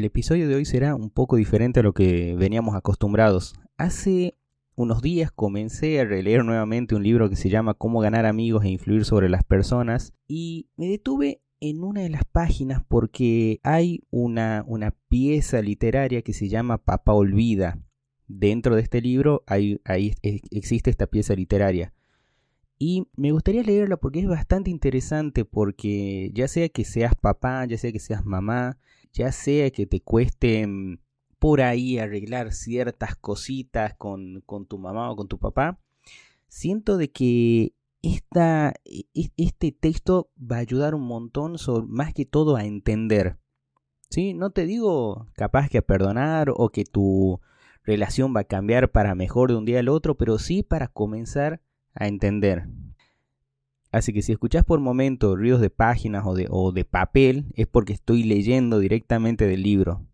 El episodio de hoy será un poco diferente a lo que veníamos acostumbrados. Hace unos días comencé a releer nuevamente un libro que se llama Cómo ganar amigos e influir sobre las personas y me detuve en una de las páginas porque hay una, una pieza literaria que se llama Papá Olvida. Dentro de este libro hay, ahí existe esta pieza literaria. Y me gustaría leerla porque es bastante interesante porque ya sea que seas papá, ya sea que seas mamá, ya sea que te cueste mm, por ahí arreglar ciertas cositas con, con tu mamá o con tu papá, siento de que esta, e, e, este texto va a ayudar un montón, más que todo a entender. ¿Sí? No te digo capaz que a perdonar o que tu relación va a cambiar para mejor de un día al otro, pero sí para comenzar a entender. Así que si escuchas por momento ruidos de páginas o de, o de papel, es porque estoy leyendo directamente del libro.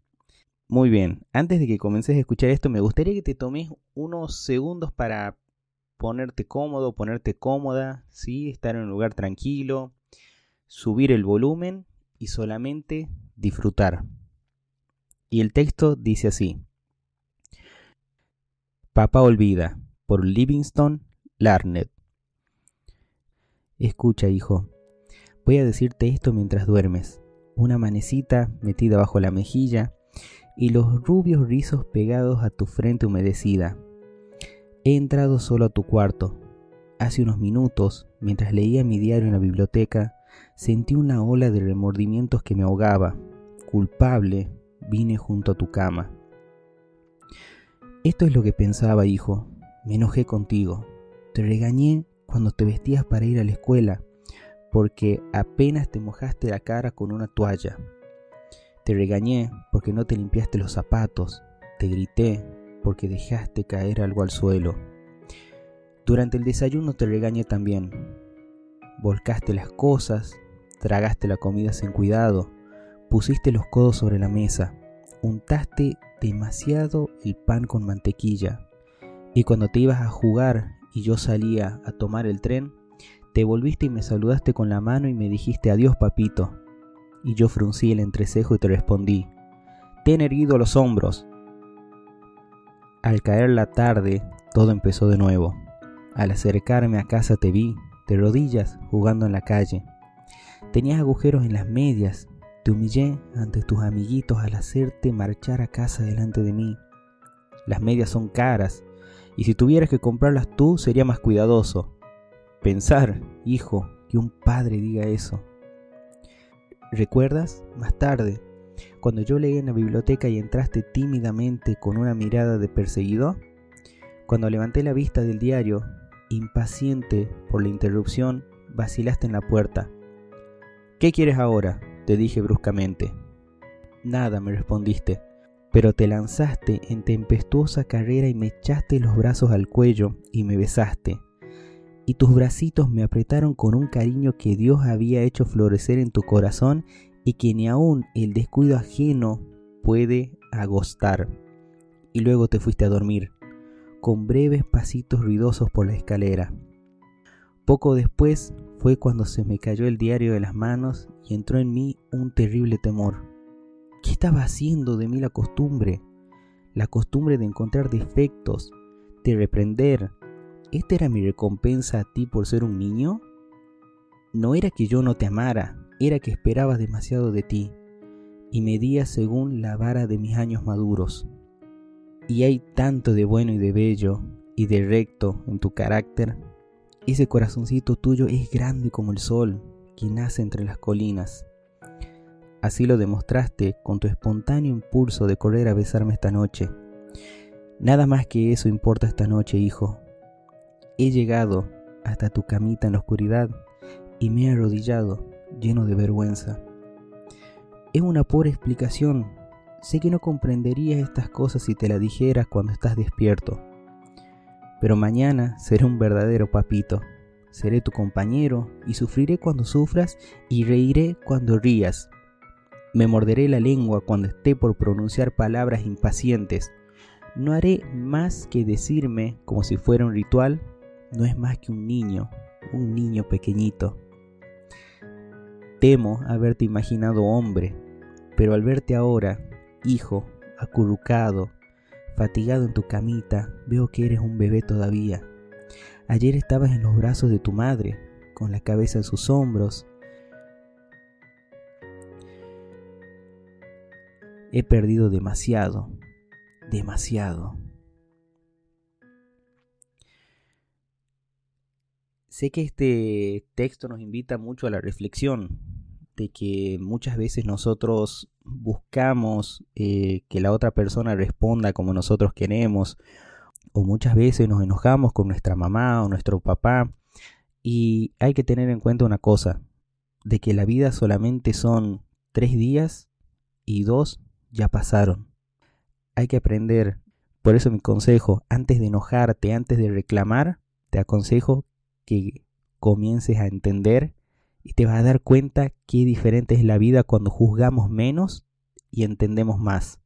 Muy bien, antes de que comiences a escuchar esto, me gustaría que te tomes unos segundos para ponerte cómodo, ponerte cómoda, ¿sí? estar en un lugar tranquilo, subir el volumen y solamente disfrutar. Y el texto dice así. Papá olvida, por Livingston Larned. Escucha, hijo, voy a decirte esto mientras duermes. Una manecita metida bajo la mejilla y los rubios rizos pegados a tu frente humedecida. He entrado solo a tu cuarto. Hace unos minutos, mientras leía mi diario en la biblioteca, sentí una ola de remordimientos que me ahogaba. Culpable, vine junto a tu cama. Esto es lo que pensaba, hijo. Me enojé contigo. Te regañé cuando te vestías para ir a la escuela, porque apenas te mojaste la cara con una toalla. Te regañé porque no te limpiaste los zapatos, te grité porque dejaste caer algo al suelo. Durante el desayuno te regañé también. Volcaste las cosas, tragaste la comida sin cuidado, pusiste los codos sobre la mesa, untaste demasiado el pan con mantequilla, y cuando te ibas a jugar y yo salía a tomar el tren, te volviste y me saludaste con la mano y me dijiste adiós papito. Y yo fruncí el entrecejo y te respondí, ten erguido los hombros. Al caer la tarde, todo empezó de nuevo. Al acercarme a casa te vi, de rodillas, jugando en la calle. Tenías agujeros en las medias, te humillé ante tus amiguitos al hacerte marchar a casa delante de mí. Las medias son caras, y si tuvieras que comprarlas tú sería más cuidadoso. Pensar, hijo, que un padre diga eso. ¿Recuerdas? Más tarde, cuando yo leí en la biblioteca y entraste tímidamente con una mirada de perseguido, cuando levanté la vista del diario, impaciente por la interrupción, vacilaste en la puerta. ¿Qué quieres ahora? te dije bruscamente. Nada, me respondiste pero te lanzaste en tempestuosa carrera y me echaste los brazos al cuello y me besaste. Y tus bracitos me apretaron con un cariño que Dios había hecho florecer en tu corazón y que ni aun el descuido ajeno puede agostar. Y luego te fuiste a dormir, con breves pasitos ruidosos por la escalera. Poco después fue cuando se me cayó el diario de las manos y entró en mí un terrible temor. ¿Qué estaba haciendo de mí la costumbre? La costumbre de encontrar defectos, de reprender. ¿Esta era mi recompensa a ti por ser un niño? No era que yo no te amara, era que esperabas demasiado de ti y medías según la vara de mis años maduros. Y hay tanto de bueno y de bello y de recto en tu carácter. Ese corazoncito tuyo es grande como el sol que nace entre las colinas. Así lo demostraste con tu espontáneo impulso de correr a besarme esta noche. Nada más que eso importa esta noche, hijo. He llegado hasta tu camita en la oscuridad y me he arrodillado, lleno de vergüenza. Es una pobre explicación. Sé que no comprenderías estas cosas si te las dijeras cuando estás despierto. Pero mañana seré un verdadero papito. Seré tu compañero y sufriré cuando sufras y reiré cuando rías. Me morderé la lengua cuando esté por pronunciar palabras impacientes. No haré más que decirme, como si fuera un ritual, no es más que un niño, un niño pequeñito. Temo haberte imaginado hombre, pero al verte ahora Hijo, acurrucado, fatigado en tu camita, veo que eres un bebé todavía. Ayer estabas en los brazos de tu madre, con la cabeza en sus hombros. He perdido demasiado, demasiado. Sé que este texto nos invita mucho a la reflexión, de que muchas veces nosotros buscamos eh, que la otra persona responda como nosotros queremos, o muchas veces nos enojamos con nuestra mamá o nuestro papá, y hay que tener en cuenta una cosa, de que la vida solamente son tres días y dos ya pasaron. Hay que aprender, por eso mi consejo, antes de enojarte, antes de reclamar, te aconsejo que comiences a entender y te vas a dar cuenta qué diferente es la vida cuando juzgamos menos y entendemos más.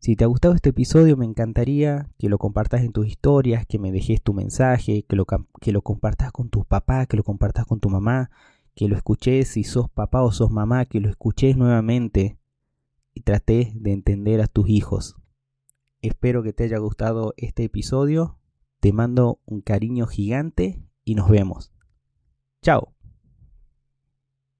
Si te ha gustado este episodio, me encantaría que lo compartas en tus historias, que me dejes tu mensaje, que lo, que lo compartas con tus papás, que lo compartas con tu mamá, que lo escuches si sos papá o sos mamá, que lo escuches nuevamente y trates de entender a tus hijos. Espero que te haya gustado este episodio te mando un cariño gigante y nos vemos. Chao.